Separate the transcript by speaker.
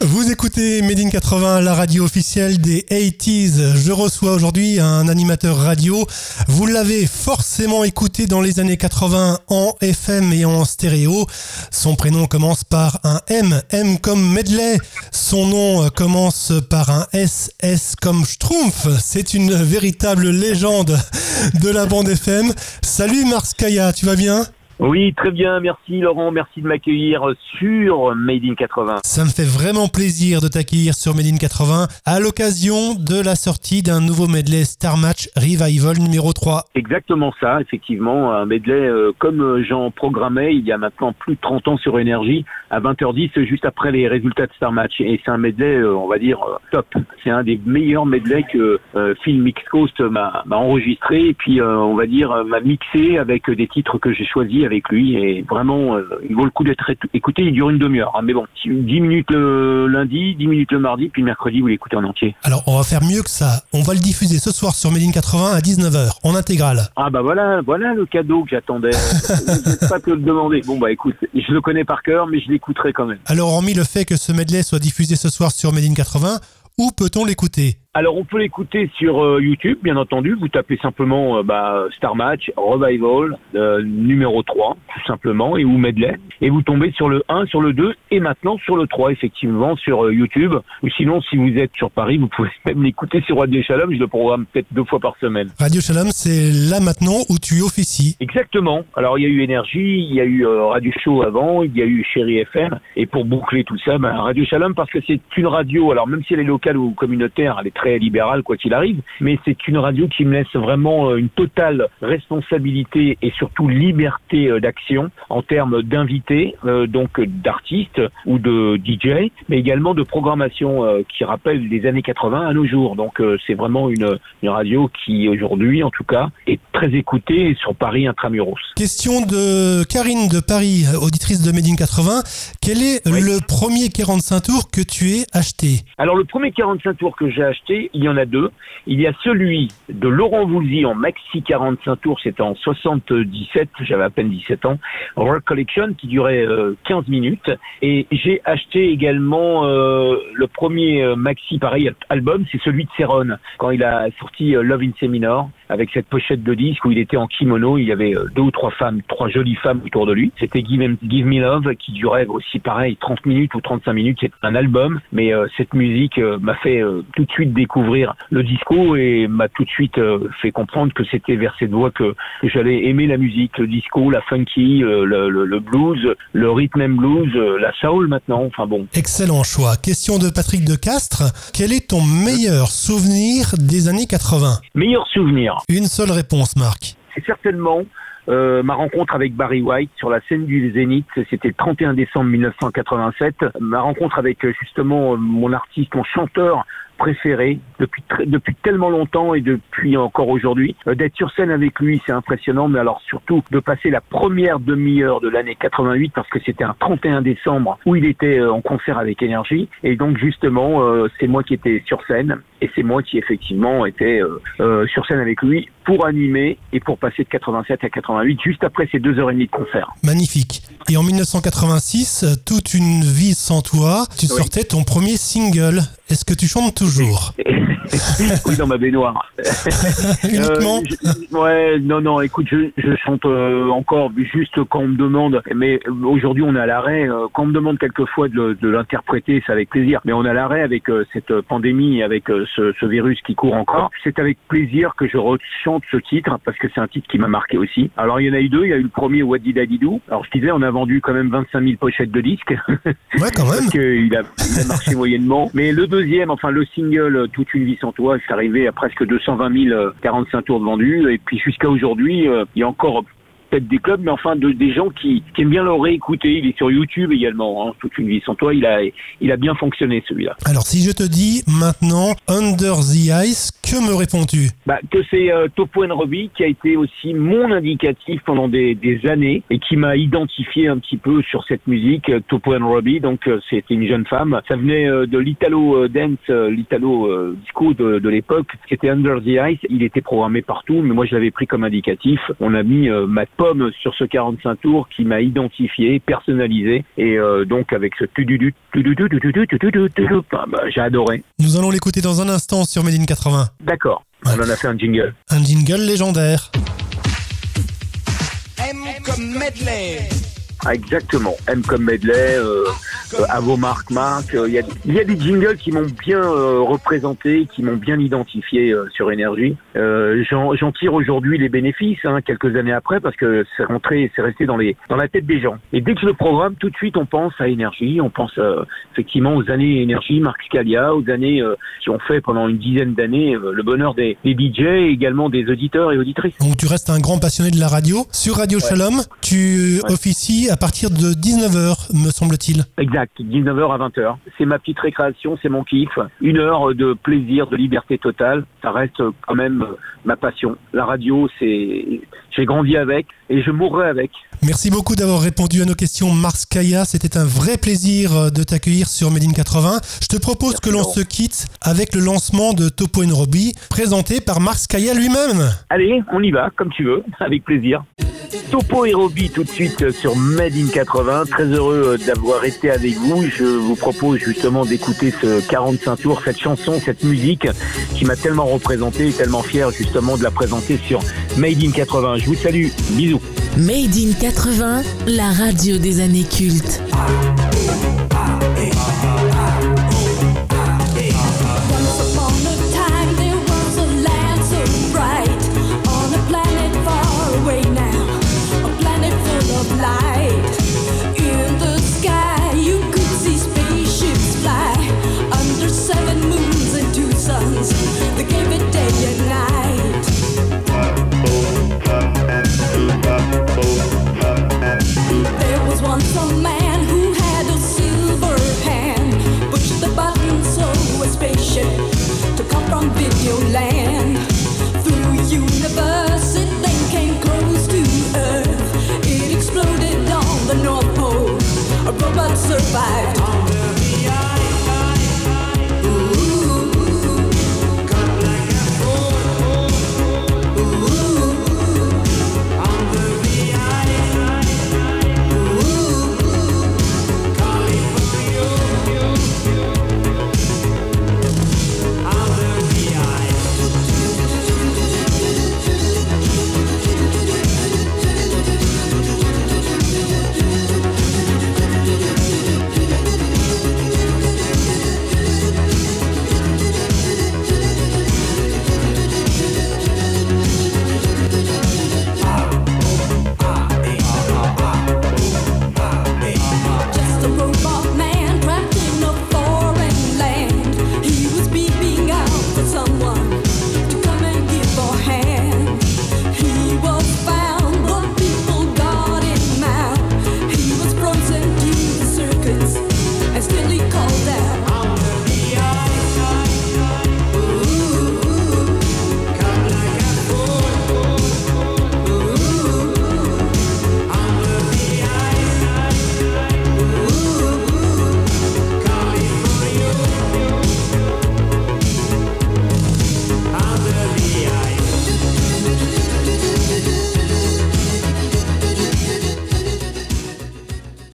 Speaker 1: Vous écoutez Made in 80, la radio officielle des 80s. Je reçois aujourd'hui un animateur radio. Vous l'avez forcément écouté dans les années 80 en FM et en stéréo. Son prénom commence par un M, M comme medley. Son nom commence par un S, S comme Schtroumpf. C'est une véritable légende de la bande FM. Salut Marskaya, tu vas bien?
Speaker 2: Oui, très bien, merci Laurent, merci de m'accueillir sur Made in 80.
Speaker 1: Ça me fait vraiment plaisir de t'accueillir sur Made in 80 à l'occasion de la sortie d'un nouveau medley Star Match Revival numéro 3.
Speaker 2: Exactement ça, effectivement, un medley euh, comme euh, j'en programmais il y a maintenant plus de 30 ans sur Énergie à 20h10 juste après les résultats de Star Match et c'est un medley euh, on va dire top. C'est un des meilleurs medleys que Phil Mix Coast m'a enregistré et puis on va dire m'a mixé avec des titres que j'ai choisis avec lui et vraiment euh, il vaut le coup d'être écouté. Il dure une demi-heure, hein, mais bon, 10 minutes le lundi, 10 minutes le mardi, puis le mercredi vous l'écoutez en entier.
Speaker 1: Alors on va faire mieux que ça. On va le diffuser ce soir sur Méline 80 à 19h en intégrale.
Speaker 2: Ah bah voilà, voilà le cadeau que j'attendais. je ne pas te le demander. Bon bah écoute, je le connais par cœur, mais je l'écouterai quand même.
Speaker 1: Alors hormis le fait que ce medley soit diffusé ce soir sur Méline 80, où peut-on l'écouter?
Speaker 2: Alors on peut l'écouter sur euh, YouTube, bien entendu. Vous tapez simplement euh, bah, Star Match Revival euh, numéro 3, tout simplement, et ou medley. Et vous tombez sur le 1, sur le 2, et maintenant sur le 3, effectivement, sur YouTube. Ou sinon, si vous êtes sur Paris, vous pouvez même l'écouter sur Radio Shalom. Je le programme peut-être deux fois par semaine.
Speaker 1: Radio Shalom, c'est là maintenant où tu officies.
Speaker 2: Exactement. Alors il y a eu Énergie, il y a eu Radio Show avant, il y a eu Chéri FM. Et pour boucler tout ça, bah, Radio Shalom, parce que c'est une radio, alors même si elle est locale ou communautaire, elle est très libéral quoi qu'il arrive, mais c'est une radio qui me laisse vraiment euh, une totale responsabilité et surtout liberté euh, d'action en termes d'invités, euh, donc d'artistes ou de DJ, mais également de programmation qui rappelle les années 80 à nos jours. Donc c'est vraiment une, une radio qui aujourd'hui en tout cas est très écoutée sur Paris intramuros.
Speaker 1: Question de Karine de Paris, auditrice de Made 80. Quel est le premier 45 tours que tu aies acheté?
Speaker 2: Alors le premier 45 tours que j'ai acheté, il y en a deux. Il y a celui de Laurent Voulzy en maxi 45 tours, c'était en 77, j'avais à peine 17 ans, Rock Collection qui durait 15 euh, minutes. Et j'ai acheté également euh, le premier euh, maxi pareil album, c'est celui de Céron, quand il a sorti Love in Seminar avec cette pochette de disque où il était en kimono, il y avait deux ou trois femmes, trois jolies femmes autour de lui. C'était Give, Me Love qui durait aussi pareil 30 minutes ou 35 minutes, c'est un album, mais cette musique m'a fait tout de suite découvrir le disco et m'a tout de suite euh, fait comprendre que c'était vers cette voie que, j'allais aimer la musique, le disco, la funky, euh, le, blues, le rhythm and blues, euh, la soul maintenant. Enfin bon.
Speaker 1: Excellent choix. Question de Patrick de Castres. Quel est ton meilleur souvenir des années 80
Speaker 2: Meilleur souvenir.
Speaker 1: Une seule réponse, Marc.
Speaker 2: C'est certainement ma rencontre avec Barry White sur la scène du Zénith, c'était le 31 décembre 1987. Ma rencontre avec justement mon artiste, mon chanteur préféré depuis depuis tellement longtemps et depuis encore aujourd'hui. Euh, d'être sur scène avec lui, c'est impressionnant, mais alors surtout de passer la première demi-heure de l'année 88 parce que c'était un 31 décembre où il était euh, en concert avec Énergie et donc justement euh, c'est moi qui étais sur scène et c'est moi qui effectivement était sur scène avec lui pour animer et pour passer de 87 à 88 juste après ces deux heures et demie de concert.
Speaker 1: Magnifique. Et en 1986, toute une vie sans toi, tu sortais ton premier single. Est-ce que tu chantes toujours
Speaker 2: Oui, dans ma baignoire.
Speaker 1: Uniquement
Speaker 2: euh, Ouais, non, non, écoute, je, je chante euh, encore juste quand on me demande, mais aujourd'hui on est à l'arrêt, euh, quand on me demande quelquefois de, de l'interpréter, c'est avec plaisir, mais on est à l'arrêt avec cette pandémie, avec ce, ce, virus qui court encore, c'est avec plaisir que je rechante ce titre, parce que c'est un titre qui m'a marqué aussi. Alors il y en a eu deux, il y a eu le premier What Did I Do, alors je disais, on a vendu quand même 25 000 pochettes de disques.
Speaker 1: Ouais, quand même.
Speaker 2: parce qu'il a, il a marché moyennement. Mais le deuxième, enfin le single Toute une vie sans toi, c'est arrivé à presque 220 000 45 tours vendus. Et puis jusqu'à aujourd'hui, euh, il y a encore peut-être des clubs, mais enfin de, des gens qui, qui aiment bien le réécouter. Il est sur YouTube également. Hein. Toute une vie sans toi, il a, il a bien fonctionné celui-là.
Speaker 1: Alors si je te dis maintenant Under the Ice, que me réponds-tu?
Speaker 2: Bah, Que c'est euh, Topo Robbie qui a été aussi mon indicatif pendant des, des années et qui m'a identifié un petit peu sur cette musique. Euh, Topo Robbie, donc euh, c'était une jeune femme. Ça venait euh, de l'italo dance, l'italo disco de, de l'époque. C'était Under the Ice. Il était programmé partout, mais moi je l'avais pris comme indicatif. On a mis ma pomme sur ce 45 tours qui m'a identifié, personnalisé, et euh, donc avec ce tu-du-du, bah, j'ai adoré.
Speaker 1: Nous allons l'écouter dans un instant sur Made in 80.
Speaker 2: D'accord,
Speaker 1: Ouais.
Speaker 2: on en a fait un jingle.
Speaker 1: Un jingle légendaire.
Speaker 3: M comme medley.
Speaker 2: Ah, exactement, M comme medley, euh, à vos marques, marques. euh, Il y, a, il y a des jingles qui m'ont bien euh, représenté, qui m'ont bien identifié euh, sur Énergie. Euh, J'en tire aujourd'hui les bénéfices, hein, quelques années après, parce que c'est rentré, c'est resté dans les dans la tête des gens. Et dès que je le programme, tout de suite, on pense à Énergie, on pense euh, effectivement aux années Énergie, Marc Scalia, aux années euh, qui ont fait pendant une dizaine d'années euh, le bonheur des, des DJ et également des auditeurs et auditrices.
Speaker 1: Donc tu restes un grand passionné de la radio. Sur Radio Shalom, tu
Speaker 2: Ouais.
Speaker 1: officies à partir de 19h, me semble-t-il.
Speaker 2: Exact, 19h à 20h. C'est ma petite récréation, c'est mon kiff. Une heure de plaisir, de liberté totale. Ça reste quand même euh, ma passion. La radio, c'est, j'ai grandi avec et je mourrai avec.
Speaker 1: Merci beaucoup d'avoir répondu à nos questions, Mars Kaya. C'était un vrai plaisir euh, de t'accueillir sur Made in 80. Je te propose
Speaker 2: Merci,
Speaker 1: que l'on se quitte avec le lancement de Topo Robbie, présenté par Mars Kaya lui-même.
Speaker 2: Allez, on y va, comme tu veux, avec plaisir. Topo et Roby tout de suite sur Made in 80. Très heureux euh, d'avoir été avec vous. Je vous propose justement d'écouter ce 45 tours, cette chanson, cette musique qui m'a tellement représenté et tellement fier justement de la présenter sur Made in 80. Je vous salue. Bisous.
Speaker 4: Made in 80, la radio des années cultes. the game